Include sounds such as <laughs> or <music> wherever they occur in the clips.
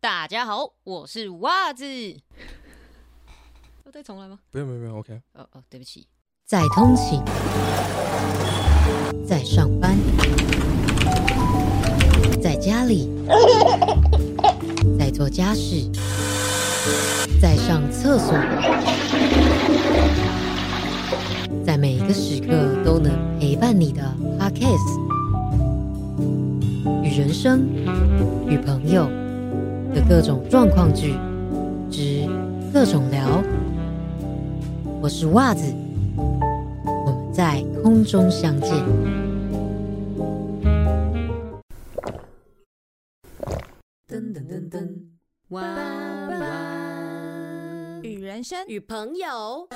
大家好，我是袜子。要再重来吗？不用不用不用，OK。哦哦，对不起。在通勤，在上班，在家里，在做家事，在上厕所，在每一个时刻都能陪伴你的 Podcast，与人生，与朋友的各种状况剧之各种聊。我是袜子。我们在空中相见。噔噔噔噔，哇哇！与人生与朋友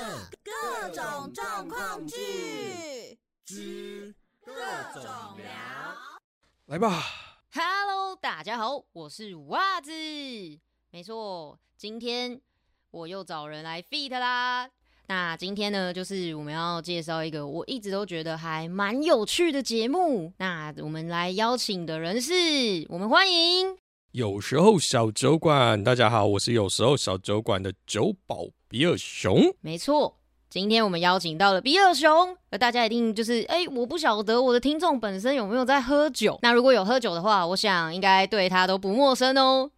各种状况剧之各种聊。来吧。Hello，大家好，我是袜子。没错，今天我又找人来 feat 啦。那今天呢，就是我们要介绍一个我一直都觉得还蛮有趣的节目。那我们来邀请的人是，我们欢迎有时候小酒馆，大家好，我是有时候小酒馆的酒保比尔熊。没错，今天我们邀请到了比尔熊，而大家一定就是，哎、我不晓得我的听众本身有没有在喝酒。那如果有喝酒的话，我想应该对他都不陌生哦。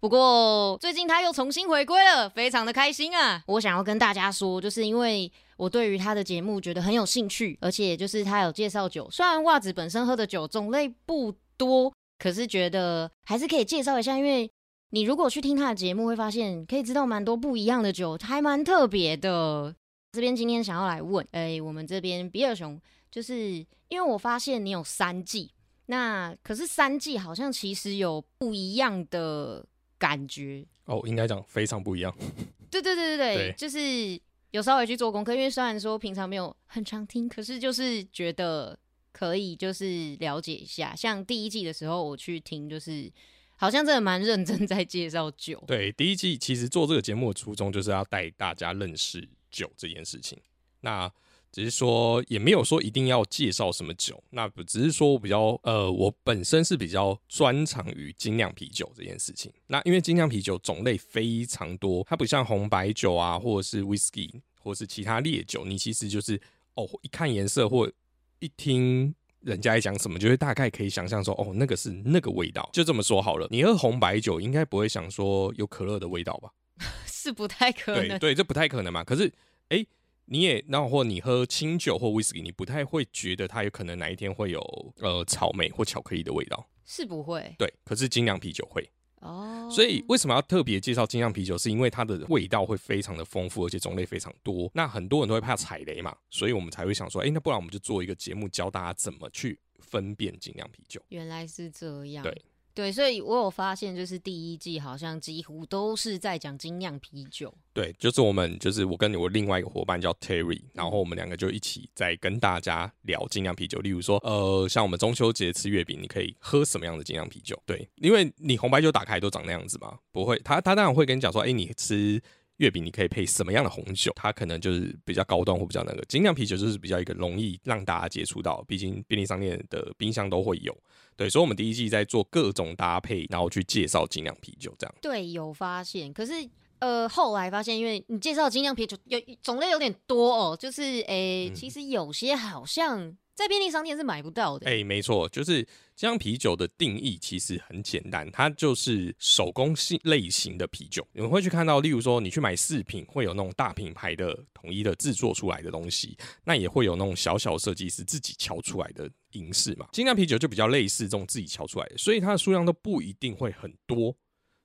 不过最近他又重新回归了，非常的开心啊！我想要跟大家说，就是因为我对于他的节目觉得很有兴趣，而且就是他有介绍酒，虽然袜子本身喝的酒种类不多，可是觉得还是可以介绍一下，因为你如果去听他的节目，会发现可以知道蛮多不一样的酒，还蛮特别的。这边今天想要来问，哎、我们这边比尔熊，就是因为我发现你有三季，那可是三季好像其实有不一样的感觉。哦，应该讲非常不一样。<laughs> 对对对对对，对就是有稍微去做功课，因为虽然说平常没有很常听，可是就是觉得可以就是了解一下。像第一季的时候我去听，就是好像真的蛮认真在介绍酒。对，第一季其实做这个节目的初衷就是要带大家认识酒这件事情。那只是说也没有说一定要介绍什么酒，那只是说我比较呃，我本身是比较专长于精酿啤酒这件事情。那因为精酿啤酒种类非常多，它不像红白酒啊，或者是 whisky 或者是其他烈酒，你其实就是哦一看颜色或一听人家在讲什么，就会大概可以想象说，哦，那个是那个味道。就这么说好了，你喝红白酒应该不会想说有可乐的味道吧？<laughs> 是不太可能。对对，这不太可能嘛。可是，哎、你也那或你喝清酒或威士忌，你不太会觉得它有可能哪一天会有呃草莓或巧克力的味道。是不会对，可是精酿啤酒会。哦。所以为什么要特别介绍精酿啤酒？是因为它的味道会非常的丰富，而且种类非常多。那很多人都会怕踩雷嘛，所以我们才会想说，哎、那不然我们就做一个节目，教大家怎么去分辨精酿啤酒。原来是这样。对对，所以我有发现，就是第一季好像几乎都是在讲精酿啤酒。对，就是我们，就是我跟我另外一个伙伴叫 Terry，然后我们两个就一起在跟大家聊精酿啤酒。例如说，呃，像我们中秋节吃月饼，你可以喝什么样的精酿啤酒？对，因为你红白酒打开都长那样子嘛，不会，他他当然会跟你讲说，哎、你吃月饼你可以配什么样的红酒？它可能就是比较高端或比较那个精酿啤酒，就是比较一个容易让大家接触到，毕竟便利商店的冰箱都会有。对，所以我们第一季在做各种搭配，然后去介绍精酿啤酒这样。对，有发现，可是呃，后来发现，因为你介绍精酿啤酒有种类有点多哦，就是诶，嗯其实有些好像在便利商店是买不到的。哎、没错，就是精酿啤酒的定义其实很简单，它就是手工性类型的啤酒。你们会去看到，例如说你去买饰品，会有那种大品牌的统一的制作出来的东西，那也会有那种小小设计师自己敲出来的银饰嘛。精酿啤酒就比较类似这种自己敲出来的，所以它的数量都不一定会很多。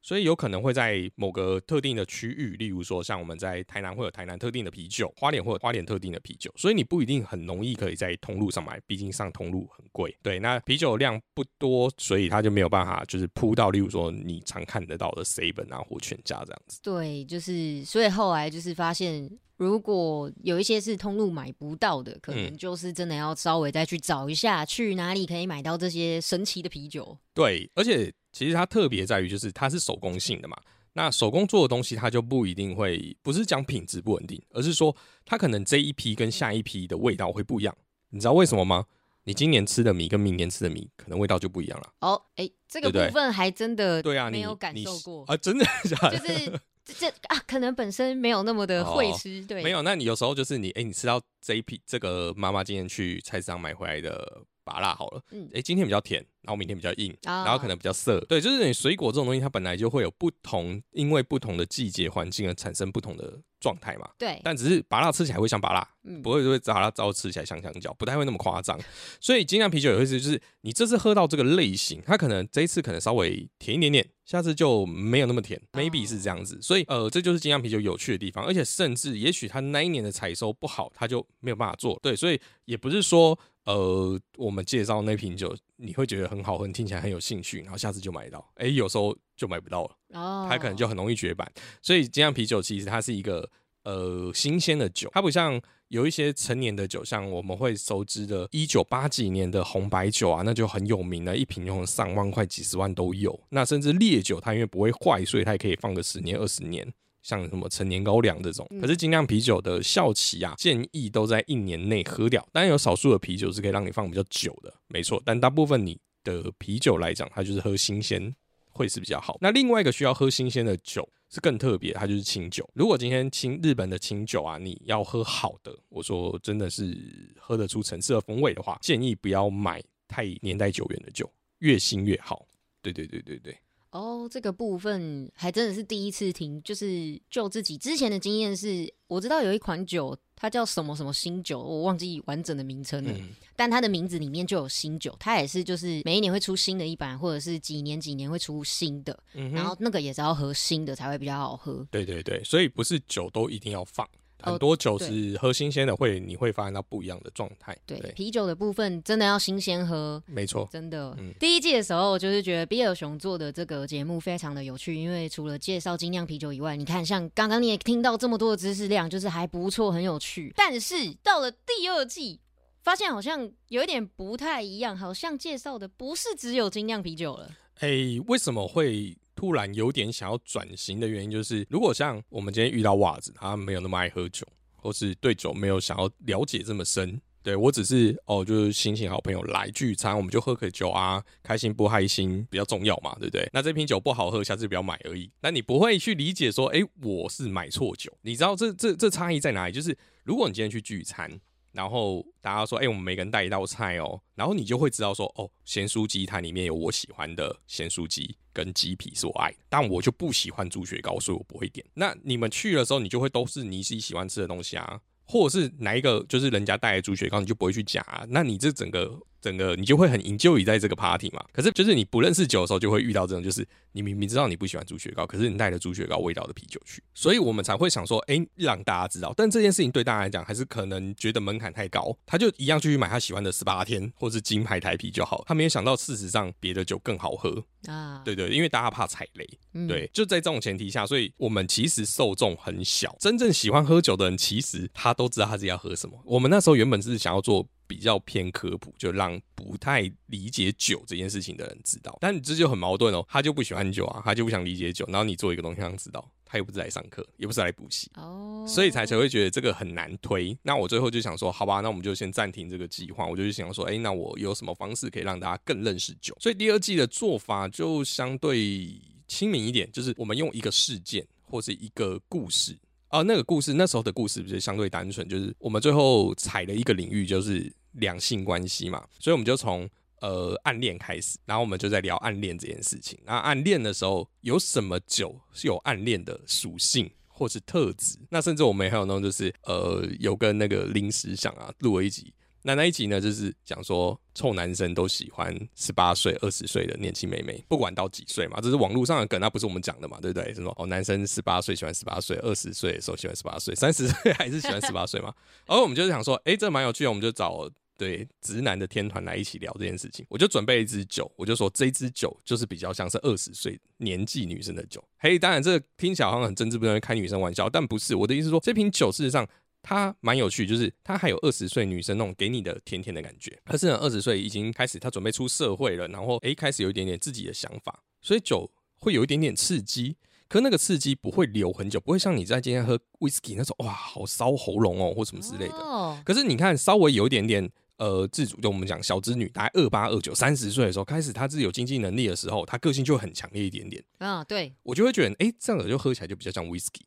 所以有可能会在某个特定的区域，例如说像我们在台南会有台南特定的啤酒，花莲会有花莲特定的啤酒，所以你不一定很容易可以在通路上买，毕竟上通路很贵。对，那啤酒量不多，所以它就没有办法就是铺到，例如说你常看得到的 seven 啊或全家这样子。对，就是所以后来就是发现，如果有一些是通路买不到的，可能嗯就是真的要稍微再去找一下，去哪里可以买到这些神奇的啤酒。对，而且其实它特别在于就是它是手工性的嘛。那手工做的东西，它就不一定会，不是讲品质不稳定，而是说它可能这一批跟下一批的味道会不一样。你知道为什么吗？你今年吃的米跟明年吃的米可能味道就不一样了。哦，哎，这个部分还真的对啊，你没有感受过，啊？真的假的？就是这这啊，可能本身没有那么的会吃，对，哦没有，那你有时候就是你，哎、你吃到这一批这个妈妈今天去菜市场买回来的拔辣好了，嗯哎、今天比较甜，然后明天比较硬，啊然后可能比较涩，对，就是你水果这种东西，它本来就会有不同，因为不同的季节环境而产生不同的状态嘛。对，但只是拔辣吃起来会像拔辣，嗯不会会拔辣糟吃起来像香蕉，不太会那么夸张。所以精酿啤酒有意思，就是你这次喝到这个类型，它可能这一次可能稍微甜一点点，下次就没有那么甜，maybe 是这样子。所以呃，这就是精酿啤酒有趣的地方，而且甚至也许它那一年的采收不好，它就没有办法做。对，所以也不是说呃我们介绍那瓶酒你会觉得很好喝，你听起来很有兴趣，然后下次就买到，哎、有时候就买不到了。哦，它可能就很容易绝版。所以精酿啤酒其实它是一个呃新鲜的酒，它不像有一些成年的酒，像我们会熟知的一九八几年的红白酒啊，那就很有名了，一瓶用上万块、几十万都有。那甚至烈酒，它因为不会坏，所以它也可以放个十年、二十年。像什么陈年高粱这种，可是精酿啤酒的效期啊，建议都在一年内喝掉。当然有少数的啤酒是可以让你放比较久的，没错。但大部分你的啤酒来讲，它就是喝新鲜会是比较好。那另外一个需要喝新鲜的酒是更特别，它就是清酒。如果今天清日本的清酒啊，你要喝好的，我说真的是喝得出层次和风味的话，建议不要买太年代久远的酒，越新越好。对对对对对，哦，这个部分还真的是第一次听，就是就自己之前的经验是，我知道有一款酒，它叫什么什么新酒，我忘记完整的名称了，嗯，但它的名字里面就有新酒，它也是就是每一年会出新的一版，或者是几年几年会出新的，嗯然后那个也是要喝新的才会比较好喝。对对对，所以不是酒都一定要放，哦很多酒是喝新鲜的会，你会发现到不一样的状态。对，啤酒的部分真的要新鲜喝，没错。真的，嗯第一季的时候，我就是觉得比尔熊做的这个节目非常的有趣，因为除了介绍精酿啤酒以外，你看像刚刚你也听到这么多的知识量，就是还不错，很有趣。但是到了第二季，发现好像有一点不太一样，好像介绍的不是只有精酿啤酒了。哎、为什么会突然有点想要转型的原因，就是如果像我们今天遇到袜子，他没有那么爱喝酒，或是对酒没有想要了解这么深。对我只是哦，就是心情好朋友来聚餐，我们就喝个酒啊，开心不开心比较重要嘛，对不对？那这瓶酒不好喝，下次不要买而已。那你不会去理解说，哎、我是买错酒。你知道这这这差异在哪里？就是如果你今天去聚餐，然后大家说，哎、我们每个人带一道菜哦，然后你就会知道说，哦，咸酥鸡它里面有我喜欢的咸酥鸡跟鸡皮是我爱的，但我就不喜欢猪血糕，所以我不会点。那你们去的时候，你就会都是你自己喜欢吃的东西啊，或者是哪一个就是人家带的猪血糕，你就不会去夹、啊，那你这整个整个你就会很 enjoy 在这个 party 嘛。可是就是你不认识酒的时候，就会遇到这种，就是你明明知道你不喜欢猪血糕，可是你带了猪血糕味道的啤酒去，所以我们才会想说，哎、让大家知道。但这件事情对大家来讲，还是可能觉得门槛太高，他就一样就去买他喜欢的十八天或是金牌台啤就好。他没有想到，事实上别的酒更好喝。啊，对对，因为大家怕踩雷。嗯对，就在这种前提下，所以我们其实受众很小，真正喜欢喝酒的人，其实他都知道他自己要喝什么。我们那时候原本是想要做比较偏科普，就让不太理解酒这件事情的人知道，但这就很矛盾哦，他就不喜欢酒啊，他就不想理解酒，然后你做一个东西让他知道，他又不是来上课，也不是来补习。哦，所以才才会觉得这个很难推。那我最后就想说，好吧，那我们就先暂停这个计划。我就想说，哎、那我有什么方式可以让大家更认识酒？所以第二季的做法就相对亲民一点，就是我们用一个事件或是一个故事。啊，那个故事那时候的故事不是相对单纯，就是我们最后踩了一个领域，就是两性关系嘛，所以我们就从呃暗恋开始，然后我们就在聊暗恋这件事情。那暗恋的时候有什么酒是有暗恋的属性或是特质？那甚至我们还有那种就是呃有跟那个临时想啊录了一集。那那一集呢，就是讲说臭男生都喜欢十八岁、二十岁的年轻妹妹，不管到几岁嘛，这是网络上的梗，那不是我们讲的嘛，对不对？什么哦，男生十八岁喜欢十八岁，二十岁的时候喜欢十八岁，三十岁还是喜欢十八岁嘛？然后我们就是想说，哎、这蛮有趣的，我们就找对直男的天团来一起聊这件事情。我就准备一支酒，我就说这支酒就是比较像是二十岁年纪女生的酒。嘿，当然这听起来好像很真挚不能开女生玩笑，但不是。我的意思是说，这瓶酒事实上。它蛮有趣，就是它还有二十岁女生那种给你的甜甜的感觉。可是呢，二十岁已经开始，她准备出社会了，然后诶开始有一点点自己的想法，所以酒会有一点点刺激。可那个刺激不会留很久，不会像你在今天喝 whisky 那种哇好烧喉咙哦或什么之类的。哦，可是你看，稍微有一点点呃自主，就我们讲小资女，大概二八二九三十岁的时候，开始她自己有经济能力的时候，她个性就会很强烈一点点，啊，对，我就会觉得，哎、这样子就喝起来就比较像 whisky。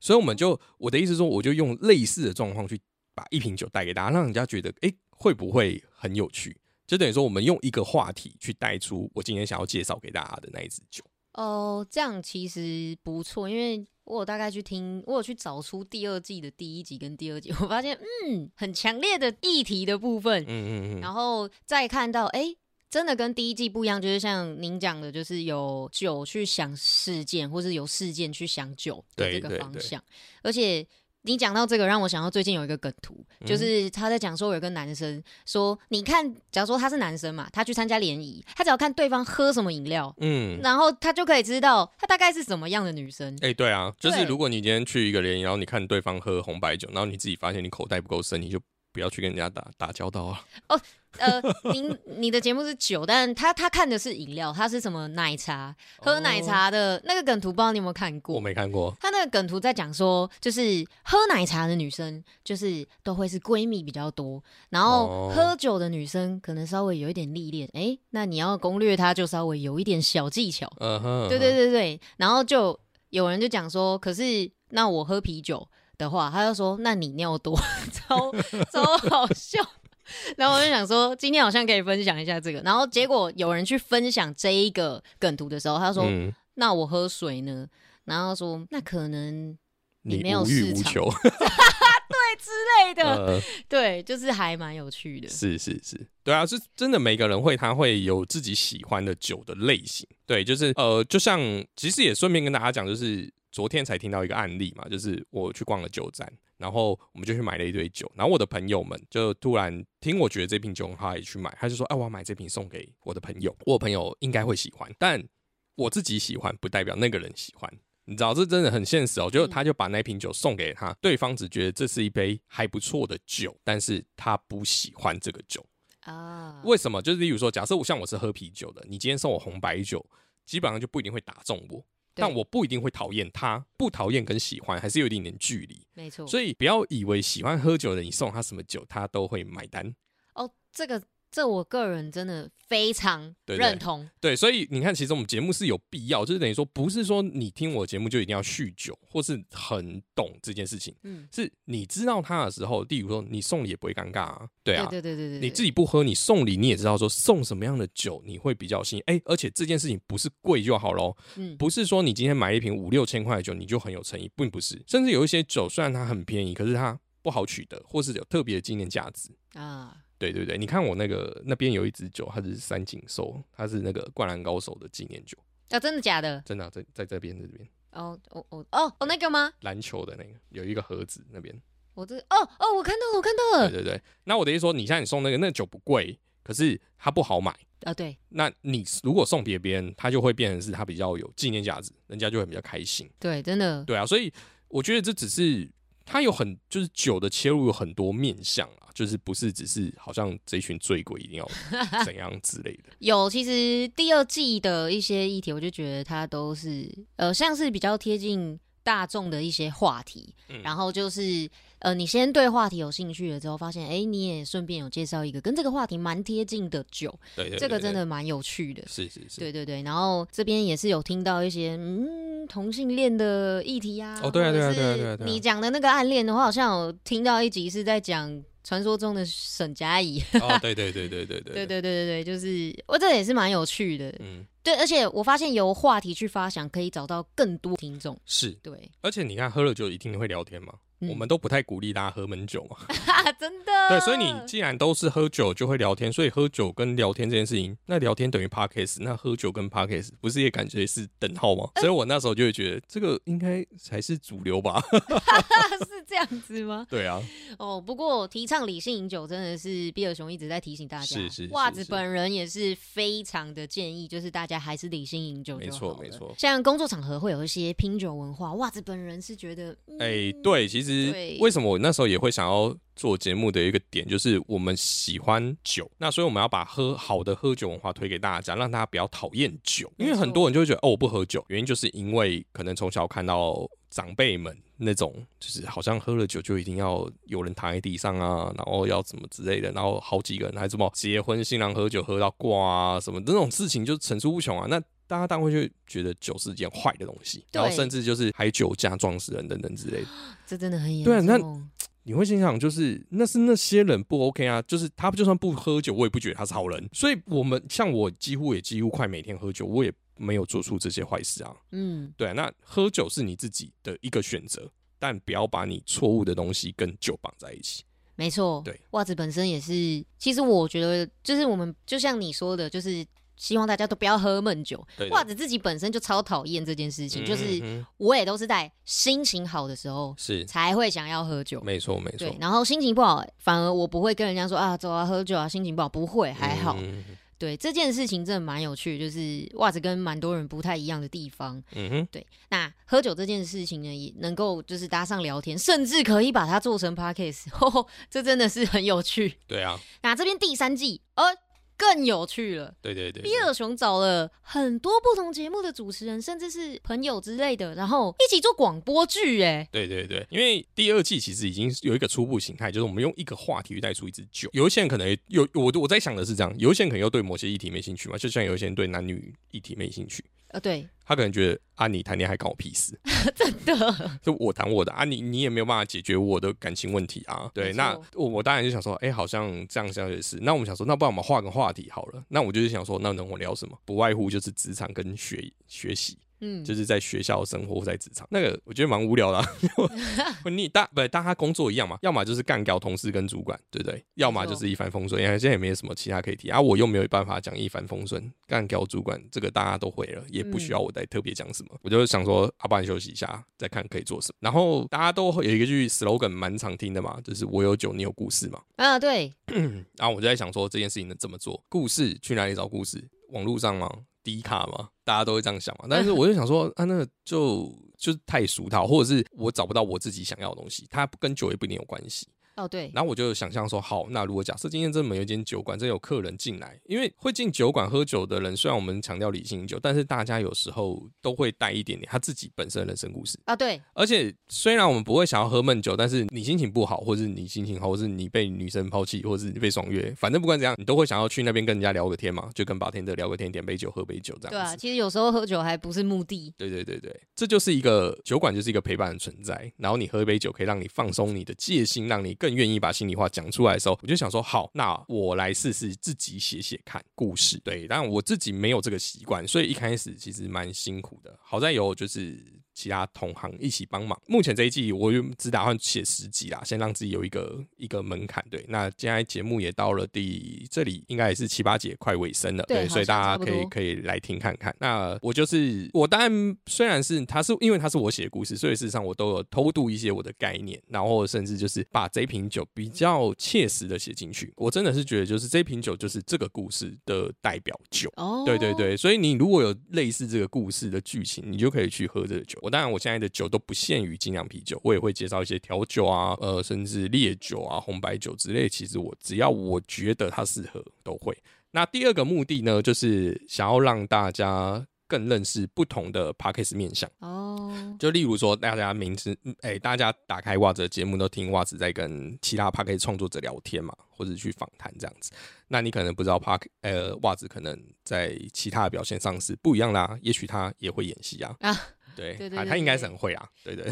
所以我们就我的意思说，我就用类似的状况去把一瓶酒带给大家，让人家觉得，哎、会不会很有趣？就等于说，我们用一个话题去带出我今天想要介绍给大家的那一支酒。哦，这样其实不错，因为我有大概去听，我有去找出第二季的第一集跟第二集，我发现嗯，很强烈的议题的部分，嗯嗯嗯，然后再看到哎。诶真的跟第一季不一样，就是像您讲的，就是有酒去想事件，或是有事件去想酒的这个方向。而且你讲到这个，让我想到最近有一个梗图，嗯就是他在讲说有一个男生说，你看，假如说他是男生嘛，他去参加联谊，他只要看对方喝什么饮料，嗯，然后他就可以知道他大概是什么样的女生。哎、对啊，就是如果你今天去一个联谊，然后你看对方喝红白酒，然后你自己发现你口袋不够深，你就不要去跟人家打打交道啊。呃，您你的节目是酒，但他他看的是饮料，他是什么奶茶，喝奶茶的那个梗图，不知道你有没有看过？我没看过，他那个梗图在讲说，就是喝奶茶的女生，就是都会是闺蜜比较多，然后哦喝酒的女生可能稍微有一点历练，哎、那你要攻略她，就稍微有一点小技巧。嗯哼，对对对对，然后就有人就讲说，可是那我喝啤酒的话，他就说，那你尿多，<laughs> 超超好笑。<laughs> 然后我就想说，今天好像可以分享一下这个。然后结果有人去分享这一个梗图的时候，他说，嗯，那我喝水呢？然后说那可能你你没有无欲市场无求，<laughs> 之类的，<laughs> 呃，对，就是还蛮有趣的。是是是，对啊，是真的，每个人会他会有自己喜欢的酒的类型，对，就是呃，就像其实也顺便跟大家讲，就是昨天才听到一个案例嘛，就是我去逛了酒展。然后我们就去买了一堆酒，然后我的朋友们就突然听我觉得这瓶酒很好，也去买，他就说：“哎、我要买这瓶送给我的朋友，我朋友应该会喜欢，但我自己喜欢不代表那个人喜欢。”你知道这真的很现实哦，就嗯他就把那瓶酒送给他，对方只觉得这是一杯还不错的酒，但是他不喜欢这个酒。啊，为什么？就是例如说，假设我像我是喝啤酒的，你今天送我红白酒，基本上就不一定会打中我，对但我不一定会讨厌他，不讨厌跟喜欢还是有一点点距离。没错。所以不要以为喜欢喝酒的人，你送他什么酒，他都会买单。哦，这个这我个人真的非常认同。对，所以你看，其实我们节目是有必要，就是等于说，不是说你听我节目就一定要酗酒，或是很懂这件事情，嗯，是你知道他的时候，例如说你送礼也不会尴尬啊，对啊，对对对对对，你自己不喝，你送礼你也知道说送什么样的酒你会比较心哎、而且这件事情不是贵就好咯，嗯。不是说你今天买一瓶五六千块的酒你就很有诚意，并不是，甚至有一些酒虽然它很便宜，可是它不好取得，或是有特别的纪念价值。啊，对对对，你看我那个那边有一支酒，它是三井寿，它是那个灌篮高手的纪念酒，啊，真的假的？真的啊、在在这边在这边哦哦哦哦哦，那个吗？篮球的那个有一个盒子那边，我这哦哦，我看到了，我看到了。对对对。那我的意思说，你现在你送那个那个酒不贵，可是它不好买。啊，对，那你如果送别别人，他就会变成是他比较有纪念价值，人家就会比较开心。对，真的，对啊，所以我觉得这只是它有很就是酒的切入有很多面向啊，就是不是只是好像这一群醉鬼一定要 <laughs> 怎样之类的。有，其实第二季的一些议题，我就觉得它都是呃，像是比较贴近大众的一些话题，嗯然后就是呃你先对话题有兴趣了之后发现哎你也顺便有介绍一个跟这个话题蛮贴近的酒对这个真的蛮有趣的是是是。对对对然后这边也是有听到一些嗯同性恋的议题呀哦对啊对啊对啊对你讲的那个暗恋的话好像有听到一集是在讲传说中的沈佳宜对对对对对对。对对对对 <laughs> 就是我这也是蛮有趣的嗯。对而且我发现由话题去发想可以找到更多听众是对。而且你看喝了酒一定会聊天吗嗯我们都不太鼓励大家喝闷酒嘛。哈，<laughs> 真的。对，所以你既然都是喝酒就会聊天，所以喝酒跟聊天这件事情，那聊天等于 podcast，那喝酒跟 podcast 不是也感觉是等号吗？所以我那时候就会觉得这个应该才是主流吧。<laughs> 是这样子吗？对啊，哦，不过提倡理性饮酒真的是比尔熊一直在提醒大家。是是是袜子本人也是非常的建议，就是大家还是理性饮酒没错没错像工作场合会有一些拼酒文化，袜子本人是觉得，嗯哎、对，其实对。为什么我那时候也会想要做节目的一个点，就是我们喜欢酒，那所以我们要把喝好的喝酒文化推给大家，让大家不要讨厌酒，因为很多人就会觉得哦我不喝酒，原因就是因为可能从小看到长辈们那种，就是好像喝了酒就一定要有人躺在地上啊，然后要怎么之类的，然后好几个人还什么结婚新郎喝酒喝到挂啊什么这种事情就层出不穷啊，那。大家当然会就觉得酒是一件坏的东西，然后甚至就是还酒驾撞死人等等之类的。<gasps> 这真的很严对啊那。你会心想，就是那是那些人不 OK 啊，就是他就算不喝酒，我也不觉得他是好人。所以，我们像我几乎也几乎快每天喝酒，我也没有做出这些坏事啊。嗯，对啊，那喝酒是你自己的一个选择，但不要把你错误的东西跟酒绑在一起。没错。对，袜子本身也是，其实我觉得就是我们就像你说的，就是希望大家都不要喝闷酒。袜子自己本身就超讨厌这件事情，就是我也都是在心情好的时候是才会想要喝酒。没错没错，，然后心情不好，反而我不会跟人家说啊，走啊，喝酒啊，心情不好，不会，还好。嗯对这件事情真的蛮有趣，就是袜子跟蛮多人不太一样的地方。嗯哼，对，那喝酒这件事情呢，也能够就是搭上聊天，甚至可以把它做成 podcast，<laughs> 哦、这真的是很有趣。对啊，那这边第三季，呃，更有趣了。对对对比尔熊找了很多不同节目的主持人，甚至是朋友之类的，然后一起做广播剧。哎，对对对，因为第二季其实已经有一个初步形态，就是我们用一个话题去带出一支酒。有一些人可能有我我在想的是这样，有一些人可能又对某些议题没兴趣嘛，就像有一些人对男女议题没兴趣，呃，对，他可能觉得啊你谈恋爱关我屁事，<laughs> 真的，就我谈我的啊你你也没有办法解决我的感情问题啊。对，那我我当然就想说，哎、好像这样想也是。那我们想说，那不然我们换个话题好了。那我就是想说，那能我聊什么？不外乎就是职场跟学学习。嗯，就是在学校生活或在职场，那个我觉得蛮无聊的、<laughs> 啊。<laughs> 你大不大家工作一样嘛，要么就是干掉同事跟主管，对不对？要么就是一帆风顺。因为现在也没有什么其他可以提啊，我又没有办法讲一帆风顺，干掉主管这个大家都会了，也不需要我再特别讲什么。我就想说，阿、啊、不然休息一下，再看可以做什么。然后大家都会有一个句 slogan 蛮常听的嘛，就是我有酒，你有故事嘛。啊，对，<clears throat> 然后我就在想说这件事情能怎么做？故事去哪里找故事？网络上吗？低卡吗？大家都会这样想嘛。但是我就想说，<laughs> 啊，那个就就是太俗套，或者是我找不到我自己想要的东西，它跟酒也不一定有关系。哦，对，然后我就想象说，好，那如果假设今天这么有一间酒馆，真有客人进来，因为会进酒馆喝酒的人，虽然我们强调理性饮酒，但是大家有时候都会带一点点他自己本身的人生故事。啊，对，而且虽然我们不会想要喝闷酒，但是你心情不好，或者是你心情好，或是你被女生抛弃，或者是你被爽约，反正不管怎样，你都会想要去那边跟人家聊个天嘛，就跟白天的聊个天，点杯酒，喝杯酒这样对啊，其实有时候喝酒还不是目的，对对对对，这就是一个酒馆，就是一个陪伴的存在。然后你喝一杯酒，可以让你放松你的戒心，让你更愿意把心里话讲出来的时候，我就想说，好，那我来试试自己写写看故事。对，但我自己没有这个习惯，所以一开始其实蛮辛苦的。好在有就是其他同行一起帮忙。目前这一季我就只打算写十集啦，先让自己有一个一个门槛。对，那现在节目也到了第这里应该也是七八节快尾声了，对所以大家可以可以来听看看。那我就是我，当然虽然是他是因为他是我写的故事，所以事实上我都有偷渡一些我的概念，然后甚至就是把这瓶酒比较切实的写进去。我真的是觉得，就是这瓶酒就是这个故事的代表酒。哦，对对，对，所以你如果有类似这个故事的剧情，你就可以去喝这个酒。我当然，我现在的酒都不限于精酿啤酒，我也会介绍一些调酒啊，呃，甚至烈酒啊、红白酒之类。其实我只要我觉得它适合，都会。那第二个目的呢，就是想要让大家更认识不同的 p a c k a g e 面向。哦，就例如说，大家明知哎、大家打开袜子的节目都听袜子在跟其他 p a c k a g e 创作者聊天嘛，或者去访谈这样子。那你可能不知道 p a c 呃袜子可能在其他的表现上是不一样啦、也许他也会演戏啊。啊对，对对对他他应该是很会啊，对对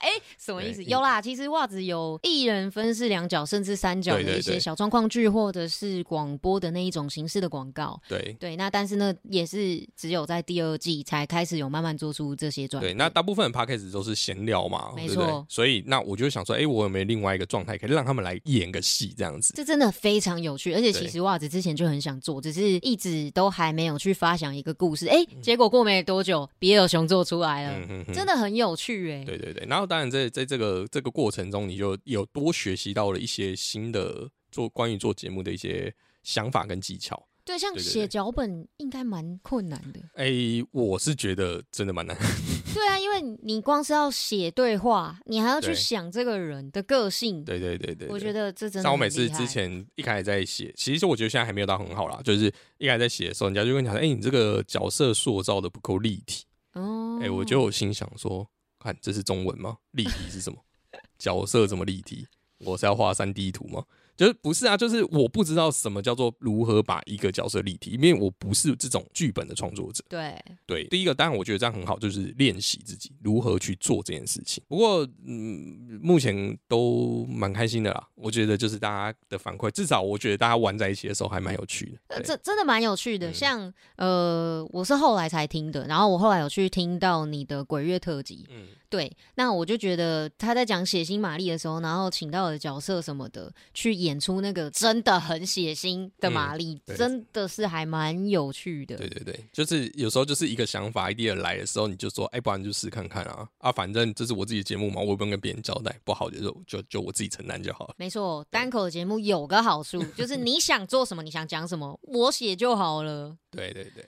哎，<laughs> 什么意思？有啦，其实袜子有一人分饰两角，甚至三角的一些小状况剧，或者是广播的那一种形式的广告。对对，那但是呢，也是只有在第二季才开始有慢慢做出这些转对。那大部分的 p a c k a g e 都是闲聊嘛，没错所以那我就想说，哎、我有没有另外一个状态可以让他们来演个戏这样子？这真的非常有趣，而且其实袜子之前就很想做，只是一直都还没有去发想一个故事。哎，嗯结果过没多久，比尔熊做出来了，嗯哼哼真的很有趣哎。对对对，然后当然在在这个这个过程中，你就有多学习到了一些新的做关于做节目的一些想法跟技巧。对，像写脚本应该蛮困难的。哎、我是觉得真的蛮难。<laughs> 对啊，因为你光是要写对话，你还要去想这个人的个性。对对对对我觉得。这真的像我每次之前一开始在写，其实我觉得现在还没有到很好啦。就是一开始在写的时候，人家就跟你讲说：“哎、你这个角色塑造的不够立体。”哦，哎、我就有心想说，看这是中文吗？立体是什么？<laughs> 角色怎么立体？我是要画三 D 图吗？就是不是啊？就是我不知道什么叫做如何把一个角色立体，因为我不是这种剧本的创作者。对，对，第一个当然我觉得这样很好，就是练习自己如何去做这件事情。不过，嗯，目前都蛮开心的啦。我觉得就是大家的反馈，至少我觉得大家玩在一起的时候还蛮有趣的。呃，对这真的蛮有趣的。嗯像呃，我是后来才听的，然后我后来有去听到你的鬼月特辑，嗯，对，那我就觉得他在讲血腥玛丽的时候，然后请到的角色什么的，去演出那个真的很血腥的玛丽，嗯真的是还蛮有趣的。对对对，就是有时候就是一个想法 idea 来的时候，你就说，哎，不然就试看看啊啊，反正这是我自己的节目嘛，我也不用跟别人交代，不好的就就就我自己承担就好了。没错，单口的节目有个好处，就是你想做什么，你想讲什么，我写就好了。对对对，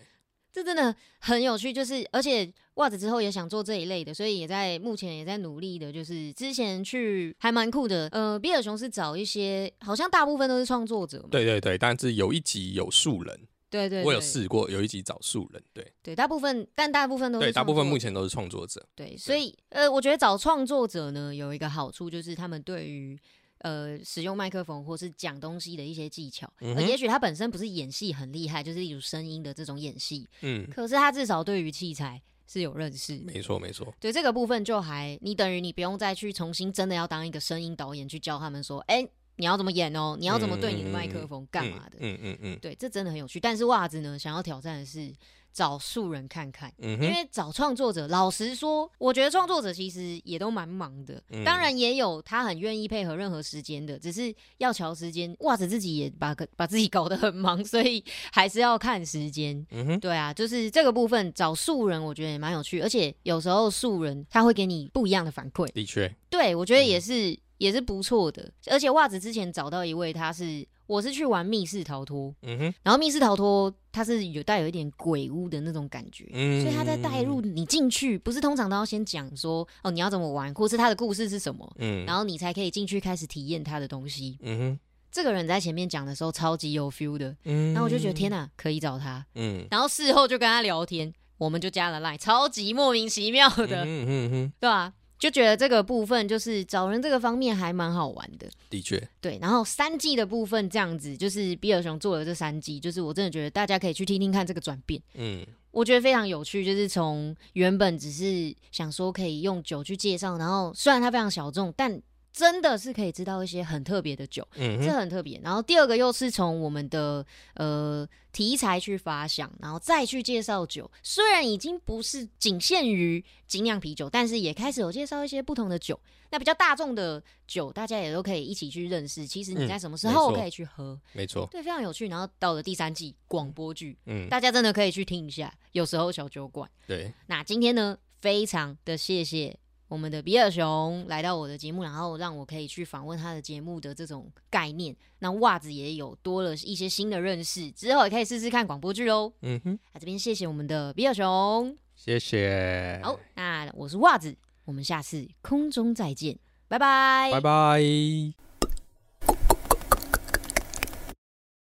这真的很有趣，就是而且袜子之后也想做这一类的，所以也在目前也在努力的，就是之前去还蛮酷的。呃，比尔熊是找一些，好像大部分都是创作者嘛。对对对，但是有一集有素人，对对，我有试过，有一集找素人，对对，大部分但大部分都是对，大部分目前都是创作者。对，所以呃，我觉得找创作者呢有一个好处，就是他们对于呃使用麦克风或是讲东西的一些技巧，嗯也许他本身不是演戏很厉害，就是例如声音的这种演戏，嗯，可是他至少对于器材是有认识。没错没错，对这个部分就还，你等于你不用再去重新真的要当一个声音导演去教他们说，哎、你要怎么演哦，你要怎么对你的麦克风干嘛的？嗯嗯嗯对，这真的很有趣。但是袜子呢，想要挑战的是找素人看看。嗯，因为找创作者，老实说，我觉得创作者其实也都蛮忙的。嗯当然也有他很愿意配合任何时间的，只是要瞧时间。袜子自己也把个把自己搞得很忙，所以 <laughs> 还是要看时间。嗯哼，对啊，就是这个部分找素人，我觉得也蛮有趣，而且有时候素人他会给你不一样的反馈。的确，对我觉得也是、也是不错的。而且袜子之前找到一位，他是我是去玩密室逃脱，嗯哼，然后密室逃脱它是有带有一点鬼屋的那种感觉。嗯所以他在带入你进去，不是通常都要先讲说哦你要怎么玩，或是他的故事是什么，嗯，然后你才可以进去开始体验他的东西。嗯哼，这个人在前面讲的时候超级有 feel 的，嗯，然后我就觉得天哪，可以找他。嗯，然后事后就跟他聊天，我们就加了 line，超级莫名其妙的，嗯嗯嗯，对吧、就觉得这个部分就是找人这个方面还蛮好玩的，的确，对。然后三季的部分这样子，就是比尔熊做了这三季，就是我真的觉得大家可以去听听看这个转变。嗯我觉得非常有趣，就是从原本只是想说可以用酒去介绍，然后虽然它非常小众，但真的是可以知道一些很特别的酒，这嗯这，很特别。然后第二个又是从我们的呃题材去发想，然后再去介绍酒。虽然已经不是仅限于精酿啤酒，但是也开始有介绍一些不同的酒。那比较大众的酒，大家也都可以一起去认识。其实你嗯在什么时候可以去喝，没错，对，非常有趣。然后到了第三季广播剧，嗯，大家真的可以去听一下。有时候小酒馆。对，那今天呢，非常的谢谢我们的比尔熊来到我的节目，然后让我可以去访问他的节目的这种概念。那袜子也有多了一些新的认识，之后也可以试试看广播剧喽。嗯哼，那这边谢谢我们的比尔熊。谢谢，好，那我是袜子，我们下次空中再见，拜拜，拜拜。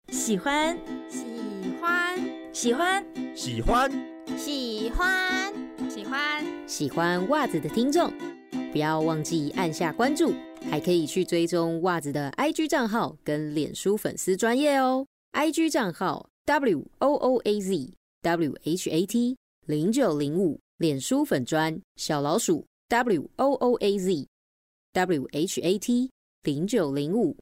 喜欢，喜欢，喜欢。喜欢，喜欢。喜欢袜子的听众，不要忘记按下关注，还可以去追踪袜子的 IG 账号跟脸书粉丝专业哦。IG 账号 W O O A Z W H A T 零九零五，脸书粉专小老鼠 W O O A Z W H A T 零九零五。